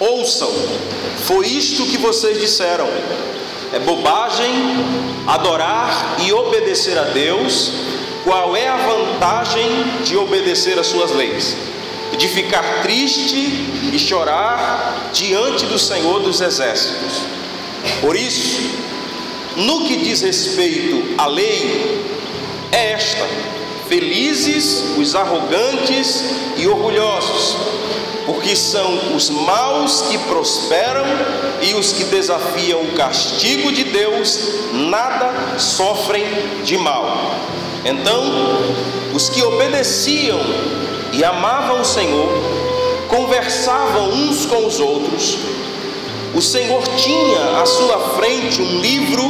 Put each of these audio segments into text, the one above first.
Ouçam, foi isto que vocês disseram. É bobagem adorar e obedecer a Deus. Qual é a vantagem de obedecer às suas leis? De ficar triste e chorar diante do Senhor dos Exércitos. Por isso, no que diz respeito à lei, é esta: felizes os arrogantes e orgulhosos porque são os maus que prosperam e os que desafiam o castigo de Deus, nada sofrem de mal. Então, os que obedeciam e amavam o Senhor, conversavam uns com os outros. O Senhor tinha à sua frente um livro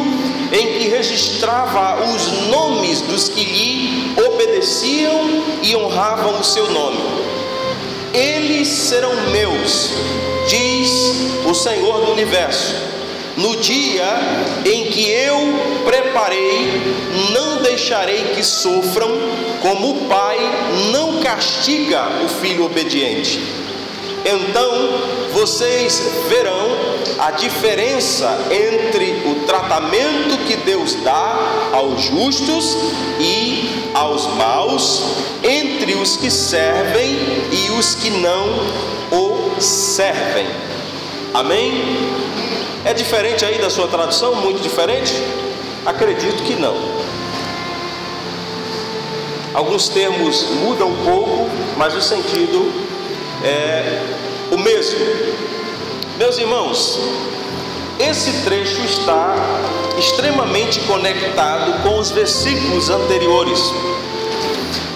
em que registrava os nomes dos que lhe obedeciam e honravam o seu nome eles serão meus, diz o Senhor do universo. No dia em que eu preparei, não deixarei que sofram, como o pai não castiga o filho obediente. Então vocês verão a diferença entre o tratamento que Deus dá aos justos e aos maus, entre os que servem e os que não o servem. Amém? É diferente aí da sua tradução? Muito diferente? Acredito que não. Alguns termos mudam um pouco, mas o sentido é o mesmo. Meus irmãos, esse trecho está extremamente conectado com os versículos anteriores.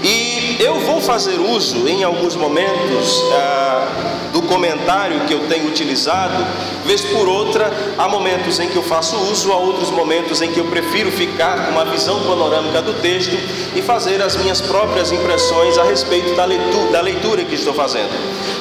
E eu vou fazer uso em alguns momentos ah, do comentário que eu tenho utilizado, vez por outra, há momentos em que eu faço uso, há outros momentos em que eu prefiro ficar com uma visão panorâmica do texto e fazer as minhas próprias impressões a respeito da leitura, da leitura que estou fazendo.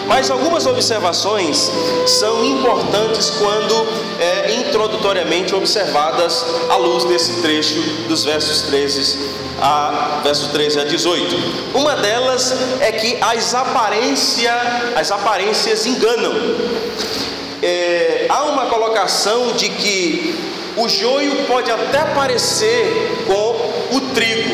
Mas algumas observações são importantes quando é, introdutoriamente observadas à luz desse trecho dos versos 13 a verso 13 a 18. Uma delas é que as aparências, as aparências enganam. É, há uma colocação de que o joio pode até parecer com o trigo,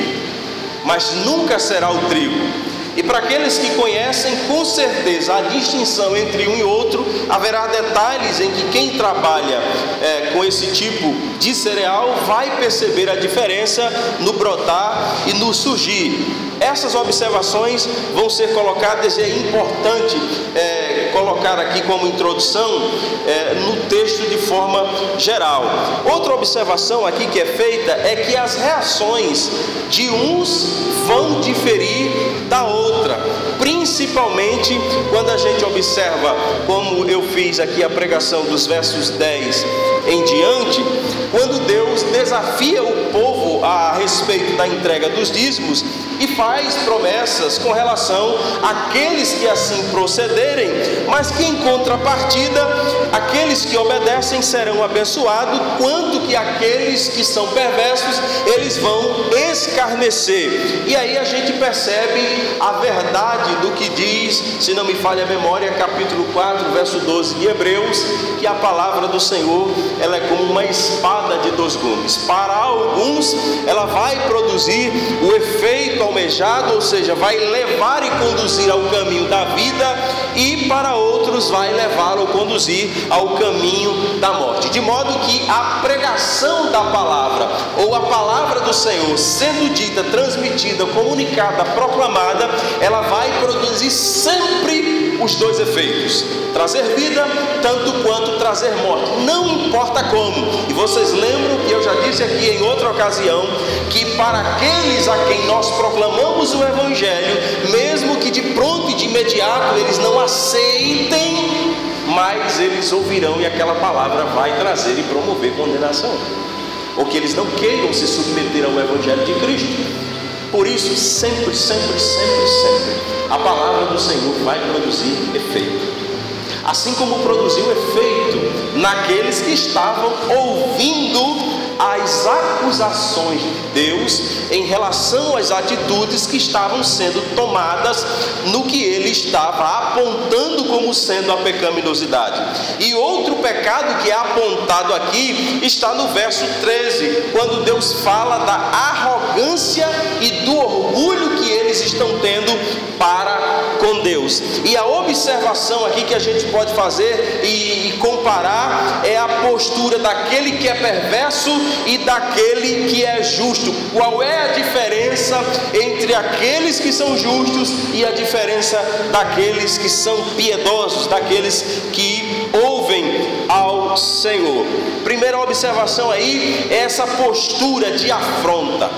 mas nunca será o trigo. E para aqueles que conhecem, com certeza a distinção entre um e outro, haverá detalhes em que quem trabalha é, com esse tipo de cereal vai perceber a diferença no brotar e no surgir. Essas observações vão ser colocadas e é importante é, colocar aqui como introdução é, no texto de forma geral. Outra observação aqui que é feita é que as reações de uns vão diferir da outra, principalmente quando a gente observa, como eu fiz aqui a pregação dos versos 10 em diante, quando Deus desafia o povo a respeito da entrega dos dízimos e faz promessas com relação àqueles que assim procederem, mas que em contrapartida, aqueles que obedecem serão abençoados, quanto que aqueles que são perversos, eles vão escarnecer. E aí a gente percebe a verdade do que diz, se não me falha a memória, capítulo 4, verso 12 de Hebreus, que a palavra do Senhor, ela é como uma espada de dois gumes. Para alguns, ela vai produzir o efeito almejado, ou seja, vai levar e conduzir ao caminho da vida, e para outros vai levá-lo conduzir ao caminho da morte. De modo que a pregação da palavra, ou a palavra do Senhor, sendo dita, transmitida, comunicada, proclamada, ela vai produzir sempre os dois efeitos: trazer vida, tanto quanto trazer morte, não importa como. E vocês lembram que eu já disse aqui em outra ocasião que para aqueles a quem nós proclamamos o Evangelho, mesmo que de pronto e de imediato eles não aceitem, mas eles ouvirão e aquela palavra vai trazer e promover condenação. Ou que eles não queiram se submeter ao Evangelho de Cristo. Por isso, sempre, sempre, sempre, sempre, a palavra do Senhor vai produzir efeito. Assim como produziu efeito naqueles que estavam ouvindo as acusações de Deus em relação às atitudes que estavam sendo tomadas no que ele estava apontando como sendo a pecaminosidade. E outro pecado que é apontado aqui está no verso 13, quando Deus fala da arrogância e do orgulho que eles estão tendo E a observação aqui que a gente pode fazer e, e comparar é a postura daquele que é perverso e daquele que é justo. Qual é a diferença entre aqueles que são justos e a diferença daqueles que são piedosos, daqueles que ouvem ao Senhor? Primeira observação aí é essa postura de afronta.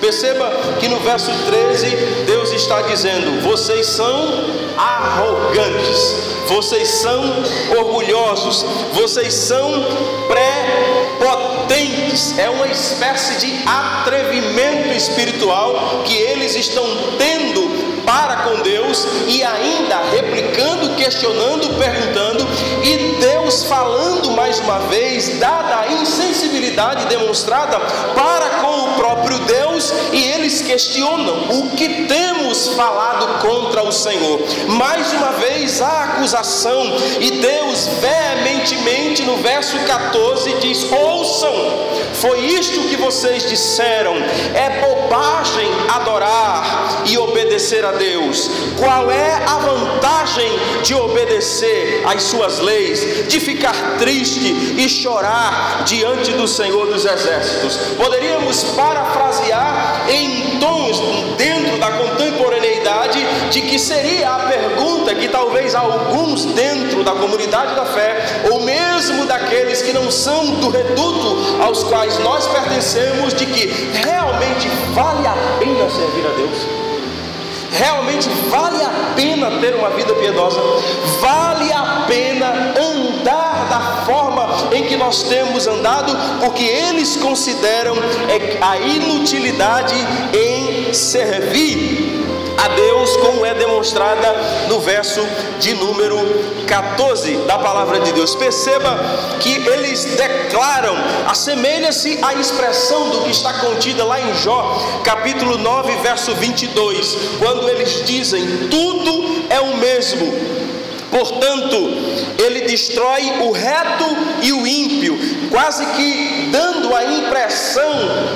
Perceba que no verso 13 Deus está dizendo: vocês são arrogantes, vocês são orgulhosos, vocês são pré-potentes. É uma espécie de atrevimento espiritual que eles estão tendo para com Deus e ainda replicando, questionando, perguntando, e Deus falando mais uma vez, dada a insensibilidade demonstrada para com o próprio Deus, e eles questionam o que temos falado contra o Senhor. Mais uma vez a acusação, e Deus veementemente no verso 14 diz: Ouçam, foi isto que vocês disseram, é bobagem adorar e obedecer a Deus. Qual é a vantagem de obedecer às suas leis, de ficar triste e chorar diante do Senhor dos Exércitos? Poderíamos parafrasear em tons dentro da contemporaneidade de que seria a pergunta que talvez alguns dentro da comunidade da fé, ou mesmo daqueles que não são do reduto aos quais nós pertencemos, de que realmente vale a pena servir a Deus? Realmente vale a pena ter uma vida piedosa, vale a pena andar da forma em que nós temos andado, porque eles consideram é, a inutilidade em servir a Deus, como é demonstrada no verso de número 14 da palavra de Deus. Perceba que eles declaram, assemelha-se à expressão do que está contida lá em Jó, capítulo 9, verso 22, quando eles dizem: Tudo é o mesmo. Portanto, ele destrói o reto e o ímpio, quase que dando a impressão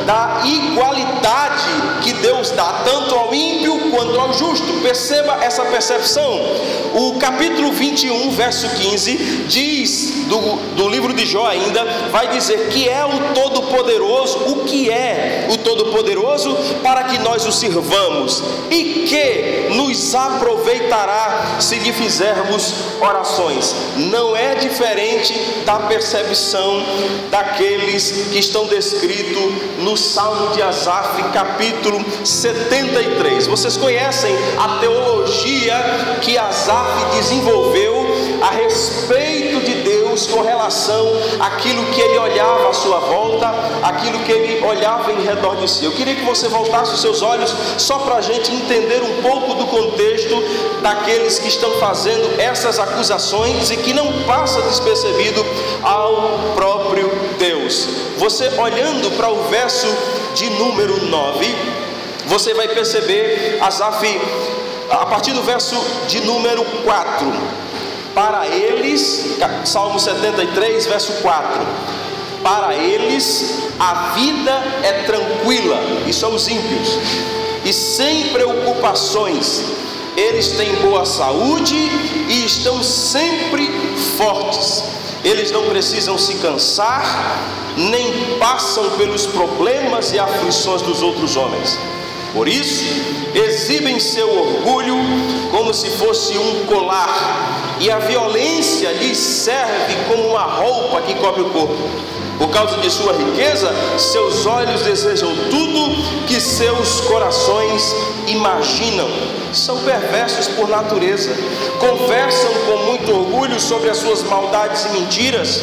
da igualdade que Deus dá tanto ao ímpio quanto ao justo. Perceba essa percepção. O capítulo 21, verso 15, diz do, do livro de Jó ainda, vai dizer que é o Todo-Poderoso, o que é o Todo-Poderoso, para que nós o sirvamos e que nos aproveitará se lhe fizermos orações. Não é diferente da percepção daqueles que estão descritos no Salmo de Asaf, capítulo 73. Vocês conhecem a teologia que Asaf desenvolveu a respeito de Deus com relação àquilo que ele olhava à sua volta, aquilo que ele olhava em redor de si. Eu queria que você voltasse os seus olhos só para a gente entender um pouco do contexto daqueles que estão fazendo essas acusações e que não passa despercebido ao próprio Deus. Você olhando para o verso de número 9, você vai perceber Asaf a partir do verso de número 4. Para eles, Salmo 73, verso 4. Para eles a vida é tranquila, e são os ímpios, e sem preocupações. Eles têm boa saúde e estão sempre fortes. Eles não precisam se cansar, nem passam pelos problemas e aflições dos outros homens. Por isso, exibem seu orgulho como se fosse um colar, e a violência lhes serve como uma roupa que cobre o corpo. Por causa de sua riqueza, seus olhos desejam tudo que seus corações imaginam. São perversos por natureza, conversam com muito orgulho sobre as suas maldades e mentiras,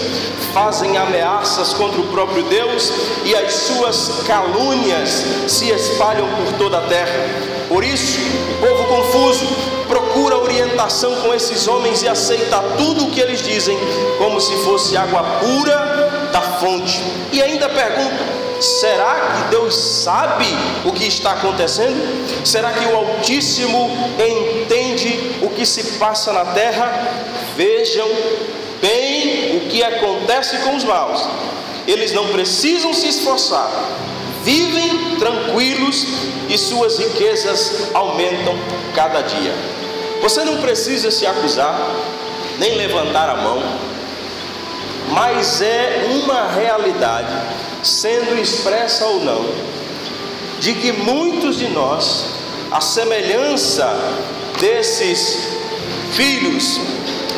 fazem ameaças contra o próprio Deus e as suas calúnias se espalham por toda a terra. Por isso, o povo confuso procura orientação com esses homens e aceita tudo o que eles dizem como se fosse água pura da fonte. E ainda pergunta: será que Deus sabe o que está acontecendo? Será que o Altíssimo entende o que se passa na terra? Vejam bem o que acontece com os maus. Eles não precisam se esforçar, vivem tranquilos e suas riquezas aumentam cada dia. Você não precisa se acusar, nem levantar a mão, mas é uma realidade, sendo expressa ou não, de que muitos de nós, a semelhança desses filhos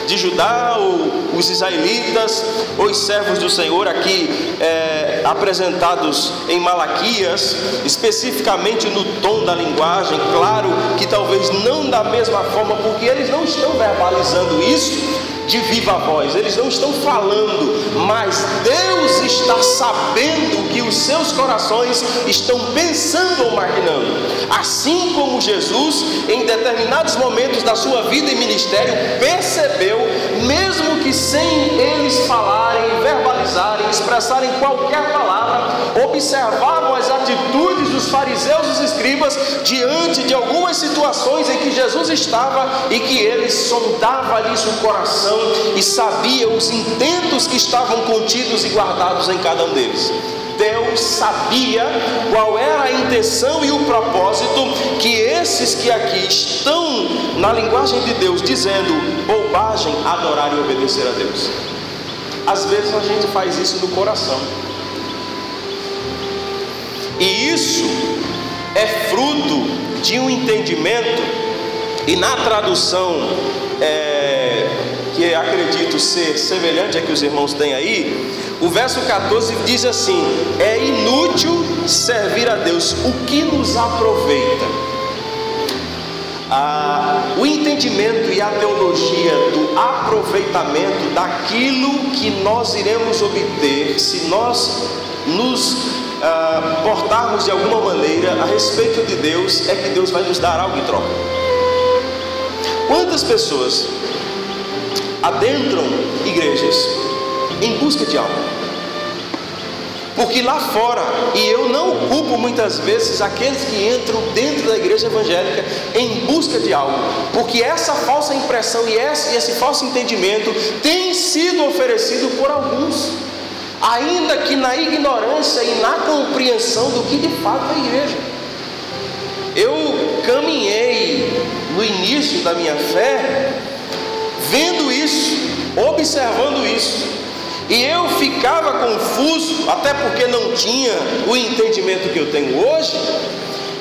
de Judá, ou os israelitas, ou os servos do Senhor, aqui é, apresentados em Malaquias, especificamente no tom da linguagem, claro que talvez não da mesma forma, porque eles não estão verbalizando isso, de viva voz, eles não estão falando, mas Deus está sabendo que os seus corações estão pensando ou maquinando. Assim como Jesus, em determinados momentos da sua vida e ministério, percebeu, mesmo que sem eles falarem, verbalizarem, expressarem qualquer palavra, observavam as atitudes dos fariseus e escribas diante de algumas situações em que Jesus estava e que ele sondava ali seu coração e sabia os intentos que estavam contidos e guardados em cada um deles. Deus sabia qual era a intenção e o propósito que esses que aqui estão na linguagem de Deus dizendo bobagem, adorar e obedecer a Deus. Às vezes a gente faz isso no coração. E isso é fruto de um entendimento, e na tradução é, que acredito ser semelhante a que os irmãos têm aí, o verso 14 diz assim: É inútil servir a Deus, o que nos aproveita? Ah, o entendimento e a teologia do aproveitamento daquilo que nós iremos obter se nós nos ah, portarmos de alguma maneira a respeito de Deus, é que Deus vai nos dar algo em troca. Quantas pessoas adentram igrejas em busca de algo. Porque lá fora, e eu não culpo muitas vezes aqueles que entram dentro da igreja evangélica em busca de algo, porque essa falsa impressão e esse, esse falso entendimento tem sido oferecido por alguns, ainda que na ignorância e na compreensão do que de fato é a igreja. Eu caminhei no início da minha fé vendo isso, observando isso. E eu ficava confuso, até porque não tinha o entendimento que eu tenho hoje,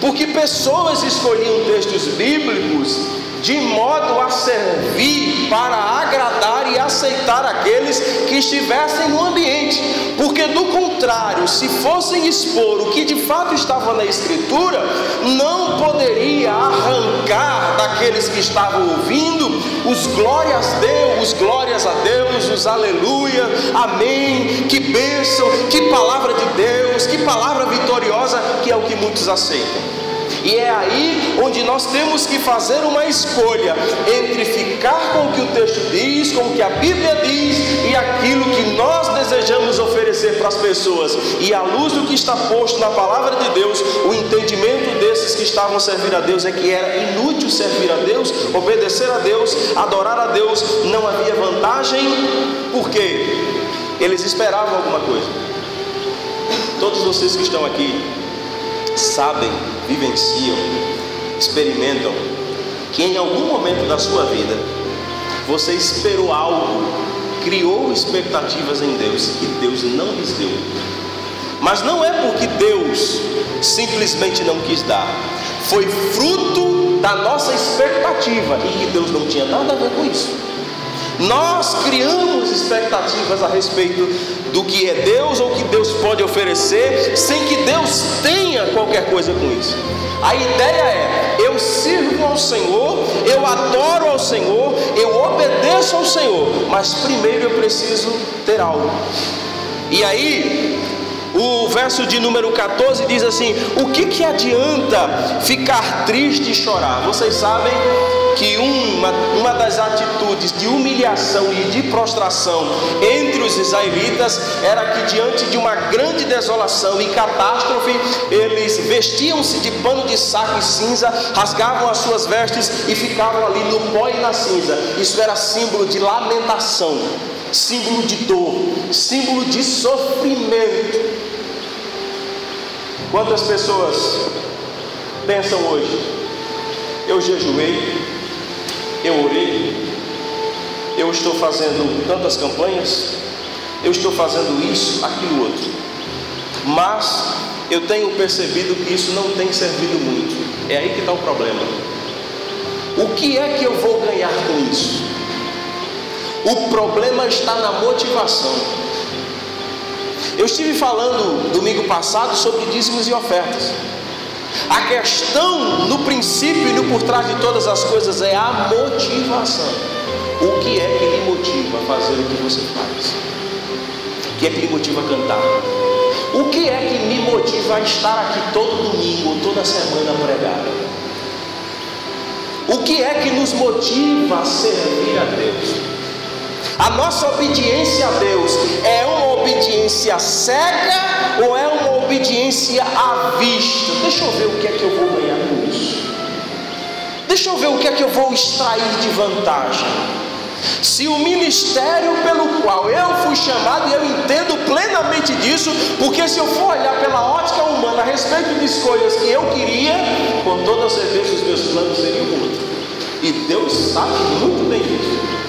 porque pessoas escolhiam textos bíblicos de modo a servir para agradar e aceitar aqueles que estivessem no ambiente, porque do contrário, se fossem expor o que de fato estava na Escritura, não poderia arrancar daqueles que estavam ouvindo os glórias a Deus, os glórias a Deus, os aleluia, amém, que bênção, que palavra de Deus, que palavra vitoriosa, que é o que muitos aceitam. E é aí onde nós temos que fazer uma escolha entre ficar com o que o texto diz, com o que a Bíblia diz e aquilo que nós desejamos oferecer para as pessoas. E à luz do que está posto na palavra de Deus, o entendimento desses que estavam servindo a Deus é que era inútil servir a Deus, obedecer a Deus, adorar a Deus, não havia vantagem, porque eles esperavam alguma coisa. Todos vocês que estão aqui sabem vivenciam, experimentam que em algum momento da sua vida você esperou algo, criou expectativas em Deus e Deus não lhes deu. Mas não é porque Deus simplesmente não quis dar, foi fruto da nossa expectativa e que Deus não tinha nada a ver com isso. Nós criamos expectativas a respeito do que é Deus ou que Deus pode oferecer, sem que Deus tenha qualquer coisa com isso. A ideia é: eu sirvo ao Senhor, eu adoro ao Senhor, eu obedeço ao Senhor, mas primeiro eu preciso ter algo. E aí, o verso de número 14 diz assim: O que, que adianta ficar triste e chorar? Vocês sabem que uma, uma das atitudes de humilhação e de prostração entre os israelitas era que, diante de uma grande desolação e catástrofe, eles vestiam-se de pano de saco e cinza, rasgavam as suas vestes e ficavam ali no pó e na cinza. Isso era símbolo de lamentação, símbolo de dor, símbolo de sofrimento. Quantas pessoas pensam hoje? Eu jejuei, eu orei, eu estou fazendo tantas campanhas, eu estou fazendo isso, aquilo outro. Mas eu tenho percebido que isso não tem servido muito. É aí que está o problema. O que é que eu vou ganhar com isso? O problema está na motivação. Eu estive falando domingo passado sobre dízimos e ofertas. A questão no princípio e no por trás de todas as coisas é a motivação. O que é que lhe motiva a fazer o que você faz? O que é que lhe motiva a cantar? O que é que me motiva a estar aqui todo domingo, toda semana a pregar? O que é que nos motiva a servir a Deus? A nossa obediência a Deus é uma obediência cega ou é uma obediência à vista? Deixa eu ver o que é que eu vou ganhar com isso. Deixa eu ver o que é que eu vou extrair de vantagem. Se o ministério pelo qual eu fui chamado, e eu entendo plenamente disso, porque se eu for olhar pela ótica humana a respeito de escolhas que eu queria, com toda certeza os meus planos seriam outros. E Deus sabe muito bem disso.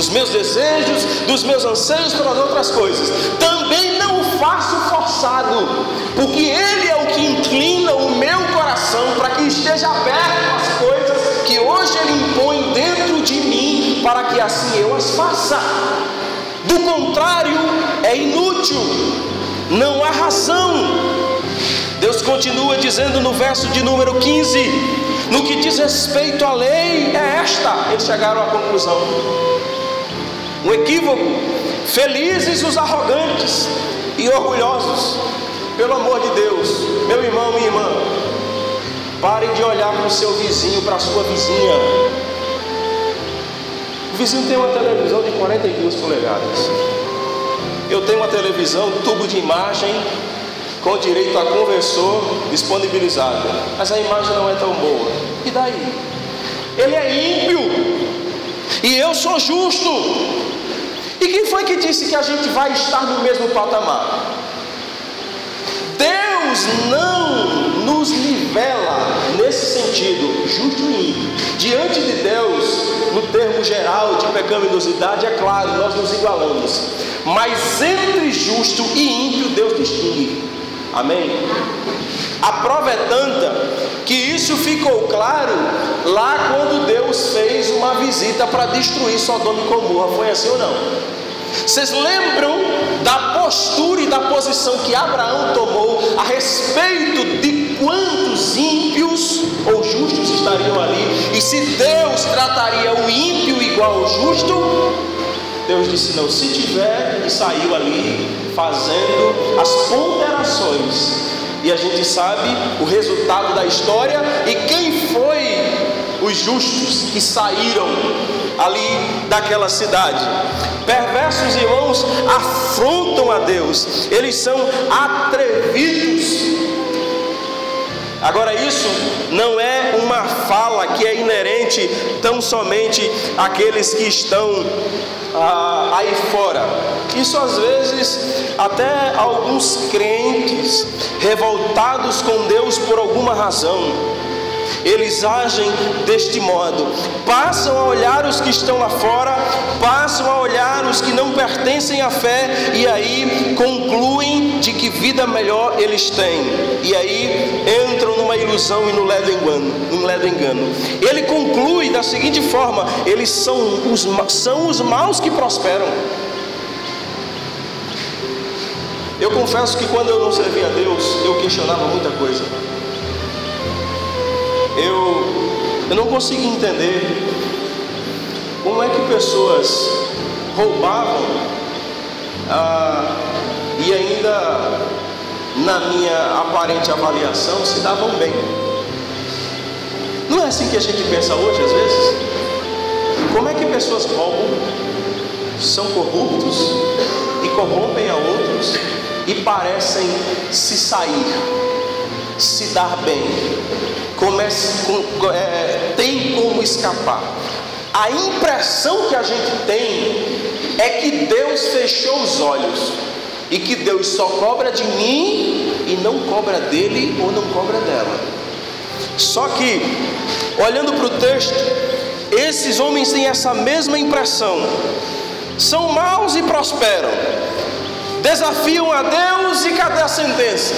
Dos meus desejos, dos meus anseios pelas outras coisas. Também não o faço forçado, porque Ele é o que inclina o meu coração para que esteja aberto às coisas que hoje Ele impõe dentro de mim, para que assim eu as faça. Do contrário, é inútil, não há razão. Deus continua dizendo no verso de número 15: no que diz respeito à lei, é esta. Eles chegaram à conclusão. Um equívoco. Felizes os arrogantes e orgulhosos. Pelo amor de Deus, meu irmão, minha irmã, pare de olhar para o seu vizinho, para a sua vizinha. O vizinho tem uma televisão de 42 polegadas. Eu tenho uma televisão, tubo de imagem, com direito a conversor disponibilizado. Mas a imagem não é tão boa. E daí? Ele é ímpio. E eu sou justo. E quem foi que disse que a gente vai estar no mesmo patamar? Deus não nos nivela nesse sentido, justo e ímpio. Diante de Deus, no termo geral de pecaminosidade, é claro, nós nos igualamos. Mas entre justo e ímpio, Deus distingue. Amém? A prova é tanta que isso ficou claro lá quando Deus fez uma visita para destruir Sodoma e Gomorra. Foi assim ou não? Vocês lembram da postura e da posição que Abraão tomou a respeito de quantos ímpios ou justos estariam ali? E se Deus trataria o ímpio igual ao justo? Deus disse: não, se tiver, e saiu ali fazendo as ponderações. E a gente sabe o resultado da história e quem foi os justos que saíram ali daquela cidade. Perversos irmãos afrontam a Deus, eles são atrevidos. Agora, isso não é uma fala que é inerente tão somente àqueles que estão ah, aí fora. Isso às vezes até alguns crentes revoltados com Deus por alguma razão eles agem deste modo, passam a olhar os que estão lá fora, passam a olhar os que não pertencem à fé, e aí concluem de que vida melhor eles têm, e aí entram numa ilusão e no ledo engano. No ledo engano. Ele conclui da seguinte forma: eles são os, são os maus que prosperam. Eu confesso que quando eu não servia a Deus, eu questionava muita coisa eu, eu não consigo entender como é que pessoas roubavam ah, e ainda, na minha aparente avaliação, se davam bem. Não é assim que a gente pensa hoje, às vezes? Como é que pessoas roubam, são corruptos e corrompem a outros e parecem se sair, se dar bem, comece, com, é, tem como escapar? A impressão que a gente tem é que Deus fechou os olhos e que Deus só cobra de mim e não cobra dele ou não cobra dela. Só que, olhando para o texto, esses homens têm essa mesma impressão. São maus e prosperam. Desafiam a Deus e cadê a sentença?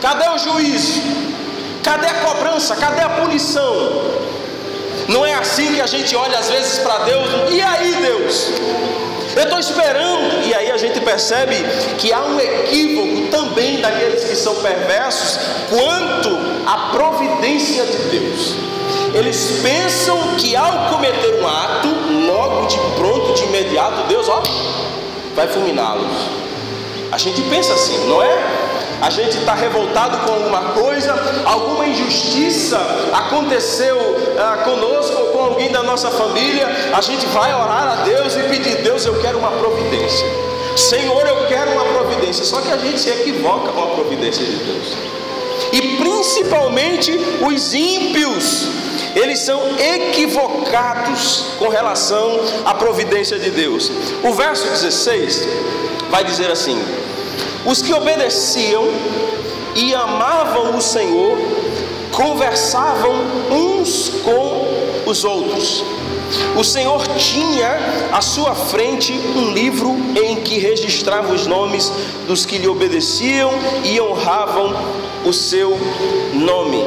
Cadê o juízo? Cadê a cobrança? Cadê a punição? Não é assim que a gente olha às vezes para Deus. E aí, Deus? Eu estou esperando, e aí a gente percebe que há um equívoco também daqueles que são perversos quanto à providência de Deus. Eles pensam que ao cometer um ato, logo de pronto, de imediato, Deus ó, vai fulminá-los. A gente pensa assim, não é? A gente está revoltado com alguma coisa, alguma injustiça aconteceu ah, conosco ou com alguém da nossa família, a gente vai orar a Deus e pedir: Deus, eu quero uma providência. Senhor, eu quero uma providência. Só que a gente se equivoca com a providência de Deus. E principalmente os ímpios, eles são equivocados com relação à providência de Deus. O verso 16 vai dizer assim: os que obedeciam e amavam o Senhor conversavam uns com os outros. O Senhor tinha à sua frente um livro em que registrava os nomes dos que lhe obedeciam e honravam o seu nome.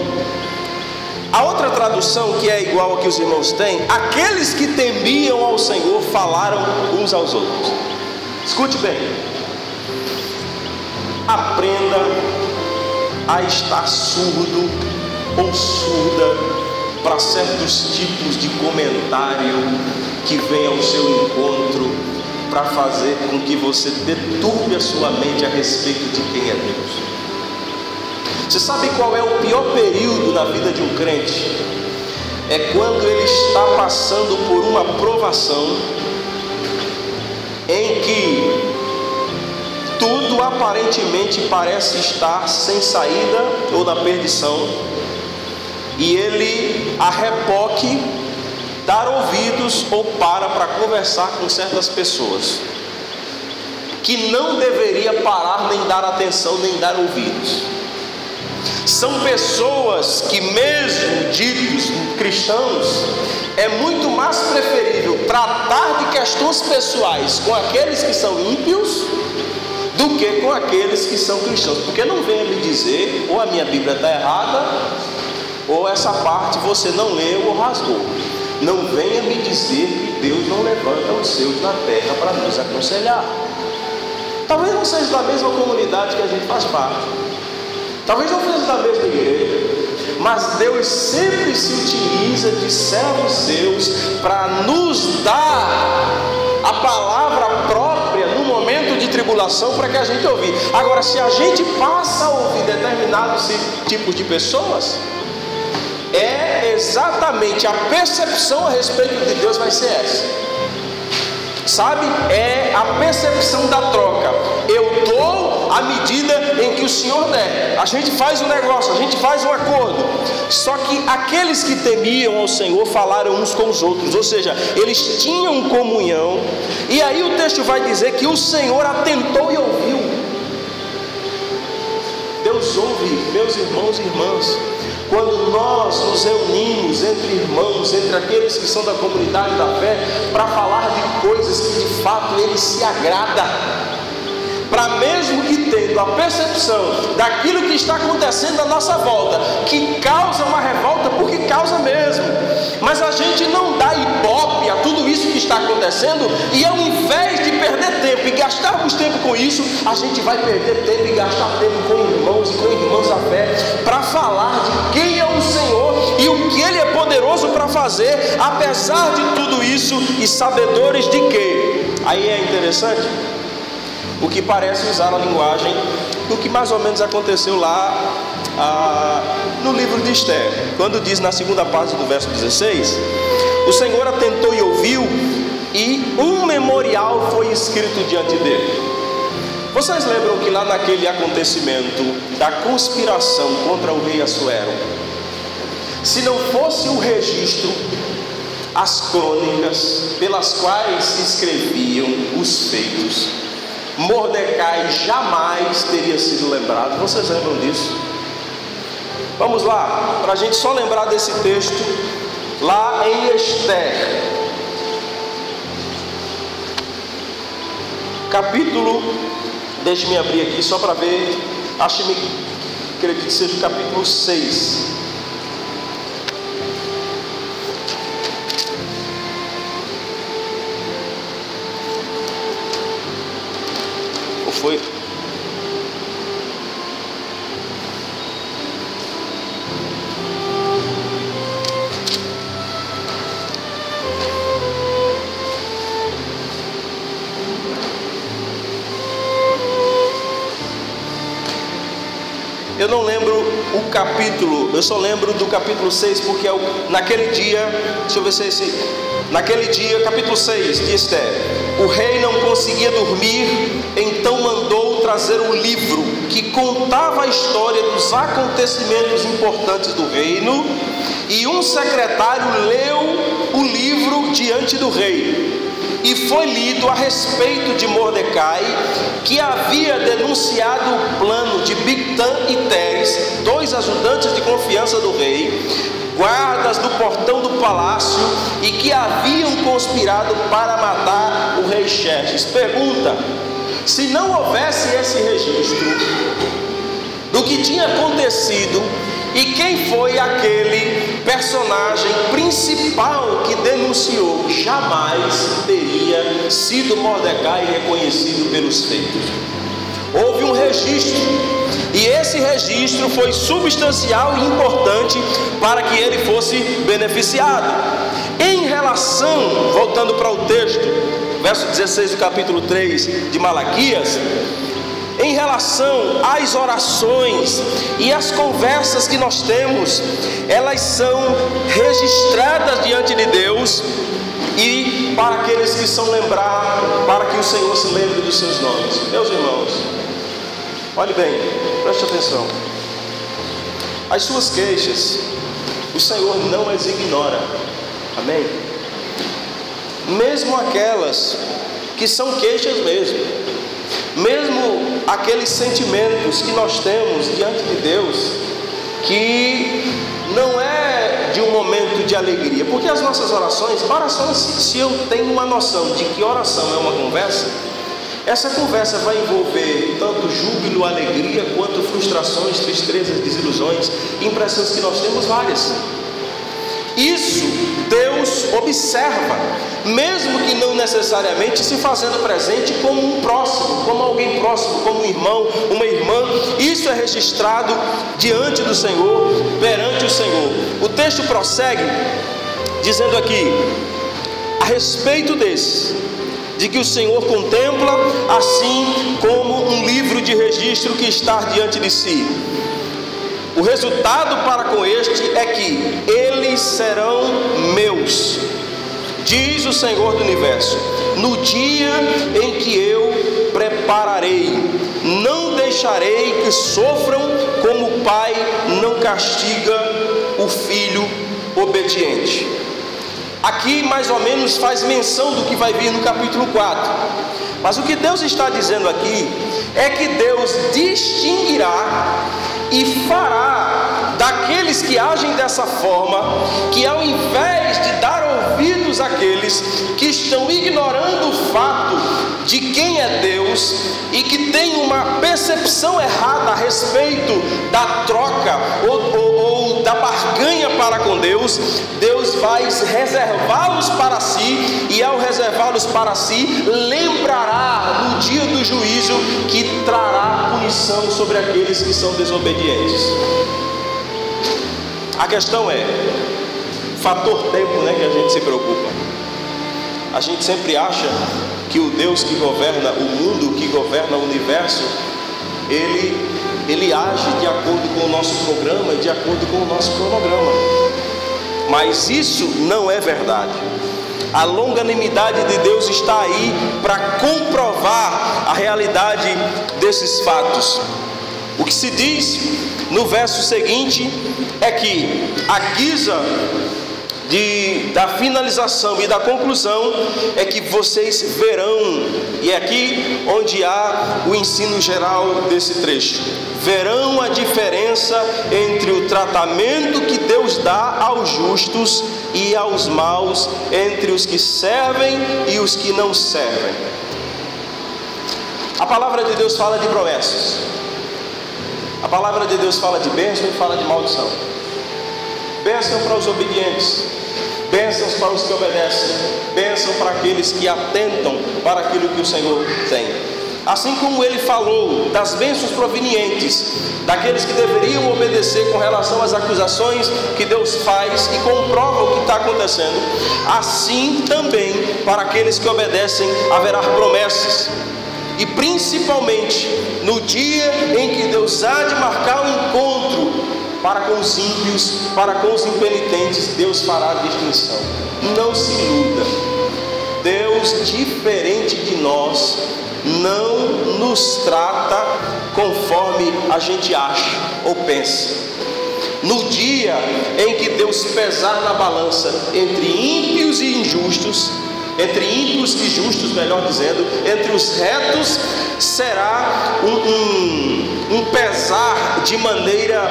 A outra tradução que é igual ao que os irmãos têm, aqueles que temiam ao Senhor falaram uns aos outros. Escute bem. Aprenda a estar surdo ou surda para certos tipos de comentário que vem ao seu encontro para fazer com que você deturbe a sua mente a respeito de quem é Deus. Você sabe qual é o pior período na vida de um crente? É quando ele está passando por uma provação em que tudo aparentemente parece estar sem saída ou na perdição, e ele a repoque dar ouvidos ou para para conversar com certas pessoas que não deveria parar nem dar atenção nem dar ouvidos. São pessoas que, mesmo ditos cristãos, é muito mais preferível tratar de questões pessoais com aqueles que são ímpios do que com aqueles que são cristãos. Porque não venha me dizer, ou a minha Bíblia está errada, ou essa parte você não leu ou rasgou. Não venha me dizer que Deus não levanta os seus na terra para nos aconselhar. Talvez não seja da mesma comunidade que a gente faz parte. Talvez não seja da mesma igreja. Mas Deus sempre se utiliza de servos seus para nos dar a palavra própria tribulação para que a gente ouvir. Agora, se a gente passa a ouvir determinados tipos de pessoas, é exatamente a percepção a respeito de Deus vai ser essa. Sabe? É a percepção da troca. Eu dou à medida em que o Senhor der. A gente faz um negócio, a gente faz um acordo. Só que aqueles que temiam ao Senhor falaram uns com os outros, ou seja, eles tinham comunhão. E aí o texto vai dizer que o Senhor atentou e ouviu. Deus ouve, meus irmãos e irmãs. Quando nós nos reunimos entre irmãos, entre aqueles que são da comunidade da fé, para falar de coisas que de fato Ele se agrada, para mesmo que tendo a percepção daquilo que está acontecendo à nossa volta, que causa uma revolta, porque causa mesmo, mas a gente não dá ibope a tudo isso que está acontecendo, e ao invés de perder tempo e gastarmos tempo com isso, a gente vai perder tempo e gastar tempo com irmãos e com irmãs da fé, para falar de quem é o Senhor e o que Ele é poderoso para fazer, apesar de tudo isso, e sabedores de que. Aí é interessante o que parece usar a linguagem do que mais ou menos aconteceu lá ah, no livro de Esther, quando diz na segunda parte do verso 16: O Senhor atentou e ouviu, e um memorial foi escrito diante dele. Vocês lembram que lá naquele acontecimento da conspiração contra o rei Assuero, se não fosse o registro, as crônicas pelas quais se escreviam os feitos, Mordecai jamais teria sido lembrado. Vocês lembram disso? Vamos lá, para a gente só lembrar desse texto, lá em Esther, capítulo, deixe-me abrir aqui só para ver, acho-me, acredito que seja o capítulo 6. Ou Eu não lembro o capítulo, eu só lembro do capítulo 6, porque é o, naquele dia, deixa eu ver se é esse. Naquele dia, capítulo 6 de Esther, o rei não conseguia dormir, então mandou trazer um livro que contava a história dos acontecimentos importantes do reino, e um secretário leu o livro diante do rei e foi lido a respeito de Mordecai, que havia denunciado o plano de Bigtan e Teres, dois ajudantes de confiança do rei, guardas do portão do palácio, e que haviam conspirado para matar o rei Xerxes. Pergunta: se não houvesse esse registro do que tinha acontecido e quem foi aquele personagem principal que denunciou? Jamais teria sido Mordecai reconhecido pelos feitos. Houve um registro, e esse registro foi substancial e importante para que ele fosse beneficiado. Em relação, voltando para o texto, verso 16 do capítulo 3 de Malaquias, em relação às orações e às conversas que nós temos, elas são registradas diante de Deus e para aqueles que são lembrados, para que o Senhor se lembre dos seus nomes. Meus irmãos, olhe bem, preste atenção. As suas queixas, o Senhor não as ignora. Amém? Mesmo aquelas que são queixas mesmo, mesmo aqueles sentimentos que nós temos diante de Deus, que não é de um momento de alegria, porque as nossas orações, orações, se eu tenho uma noção de que oração é uma conversa, essa conversa vai envolver tanto júbilo, alegria, quanto frustrações, tristezas, desilusões, impressões que nós temos várias. Isso Deus observa, mesmo que não necessariamente se fazendo presente como um próximo, como alguém próximo, como um irmão, uma irmã. Isso é registrado diante do Senhor, perante o Senhor. O texto prossegue dizendo aqui, a respeito desse, de que o Senhor contempla, assim como um livro de registro que está diante de si. O resultado para com este é que eles serão meus, diz o Senhor do universo, no dia em que eu prepararei, não deixarei que sofram como o pai não castiga o filho obediente. Aqui mais ou menos faz menção do que vai vir no capítulo 4. Mas o que Deus está dizendo aqui é que Deus distinguirá e fará daqueles que agem dessa forma, que ao invés de dar ouvidos àqueles que estão ignorando o fato de quem é Deus e que tem uma percepção errada a respeito da troca ou, ou, ou da barganha para com Deus, Deus vai reservá-los para si e ao reservá-los para si, lembrará no dia do juízo que trará punição sobre aqueles que são desobedientes. A questão é, fator tempo, né, que a gente se preocupa. A gente sempre acha que o Deus que governa o mundo, que governa o universo, ele, ele age de acordo com o nosso programa e de acordo com o nosso cronograma. Mas isso não é verdade. A longanimidade de Deus está aí para comprovar a realidade desses fatos. O que se diz no verso seguinte é que a guisa de, da finalização e da conclusão é que vocês verão, e é aqui onde há o ensino geral desse trecho, verão a diferença entre o tratamento que Deus dá aos justos e aos maus, entre os que servem e os que não servem. A palavra de Deus fala de promessas. A palavra de Deus fala de bênção e fala de maldição. Bênção para os obedientes, bênçãos para os que obedecem, bênção para aqueles que atentam para aquilo que o Senhor tem. Assim como ele falou das bênçãos provenientes daqueles que deveriam obedecer com relação às acusações que Deus faz e comprova o que está acontecendo, assim também para aqueles que obedecem haverá promessas. E principalmente no dia em que Deus há de marcar o um encontro para com os ímpios, para com os impenitentes, Deus fará distinção. Não se iluda. Deus, diferente de nós, não nos trata conforme a gente acha ou pensa. No dia em que Deus pesar na balança entre ímpios e injustos, entre ímpios e justos, melhor dizendo, entre os retos, será um, um, um pesar de maneira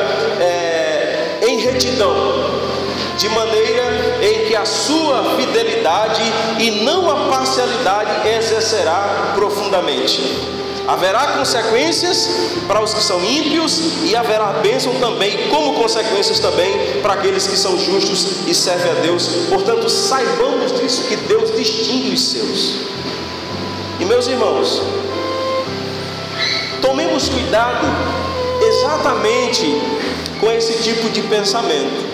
é, em retidão, de maneira em que a sua fidelidade e não a parcialidade exercerá profundamente. Haverá consequências para os que são ímpios e haverá bênção também, como consequências também para aqueles que são justos e servem a Deus. Portanto, saibamos disso que Deus distingue os seus. E meus irmãos, tomemos cuidado exatamente com esse tipo de pensamento.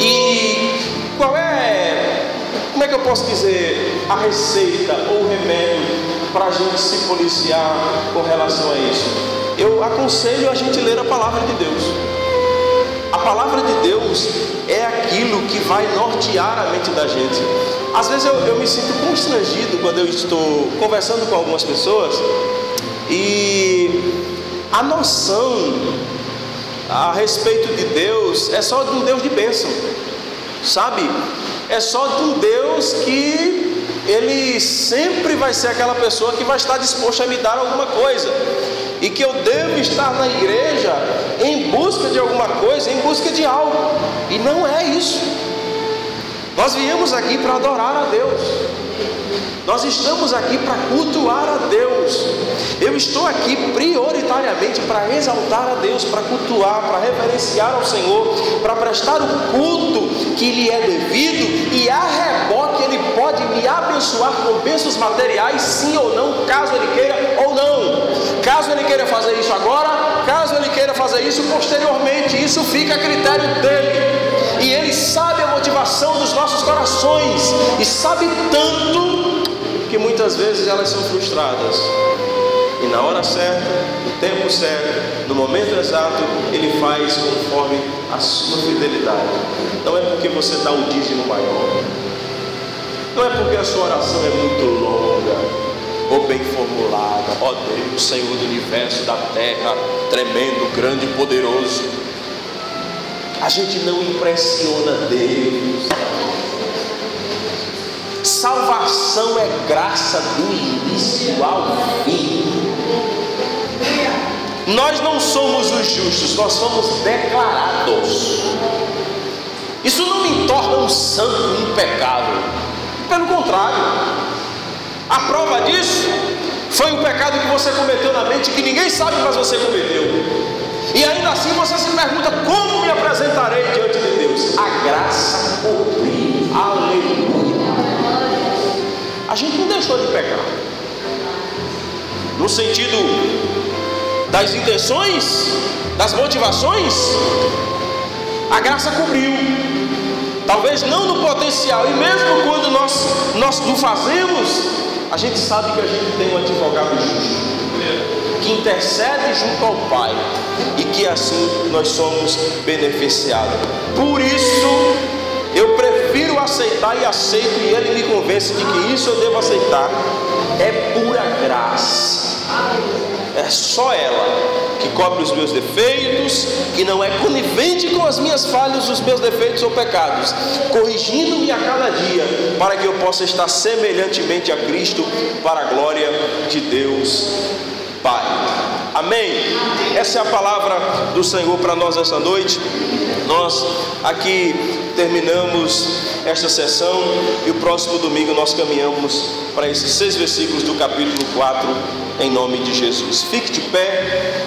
E qual é, como é que eu posso dizer, a receita ou o remédio para a gente se policiar com relação a isso? Eu aconselho a gente ler a palavra de Deus. A palavra de Deus é aquilo que vai nortear a mente da gente. Às vezes eu, eu me sinto constrangido quando eu estou conversando com algumas pessoas e a noção a respeito de Deus é só de um Deus de bênção, sabe? É só de um Deus que ele sempre vai ser aquela pessoa que vai estar disposta a me dar alguma coisa. E que eu devo estar na igreja em busca de alguma coisa, em busca de algo. E não é isso. Nós viemos aqui para adorar a Deus. Nós estamos aqui para cultuar a Deus. Eu estou aqui prioritariamente para exaltar a Deus, para cultuar, para reverenciar ao Senhor, para prestar o culto que lhe é devido e a me abençoar com bênçãos materiais, sim ou não, caso Ele queira ou não. Caso Ele queira fazer isso agora, caso Ele queira fazer isso posteriormente, isso fica a critério dele. E Ele sabe a motivação dos nossos corações e sabe tanto que muitas vezes elas são frustradas. E na hora certa, no tempo certo, no momento exato, Ele faz conforme a sua fidelidade. Não é porque você dá o dízimo maior, não é porque a sua oração é muito longa ou bem formulada. Ó oh Deus, Senhor do universo, da terra, tremendo, grande poderoso. A gente não impressiona Deus. Salvação é graça do início ao fim. Nós não somos os justos, nós somos declarados. Isso não me torna um santo impecável. Pelo contrário, a prova disso foi um pecado que você cometeu na mente que ninguém sabe, mas você cometeu. E ainda assim você se pergunta: como me apresentarei diante de Deus? A graça cobriu. Aleluia. A gente não deixou de pecar. No sentido das intenções, das motivações, a graça cobriu. Talvez não no potencial, e mesmo quando nós, nós não fazemos, a gente sabe que a gente tem um advogado justo. que intercede junto ao Pai e que assim nós somos beneficiados. Por isso, eu prefiro aceitar e aceito, e Ele me convence de que isso eu devo aceitar. É pura graça. É só ela que cobre os meus defeitos, que não é conivente com as minhas falhas, os meus defeitos ou pecados, corrigindo-me a cada dia, para que eu possa estar semelhantemente a Cristo, para a glória de Deus Pai. Amém? Essa é a palavra do Senhor para nós essa noite. Nós aqui terminamos esta sessão e o próximo domingo nós caminhamos para esses seis versículos do capítulo 4, em nome de Jesus. Fique de pé.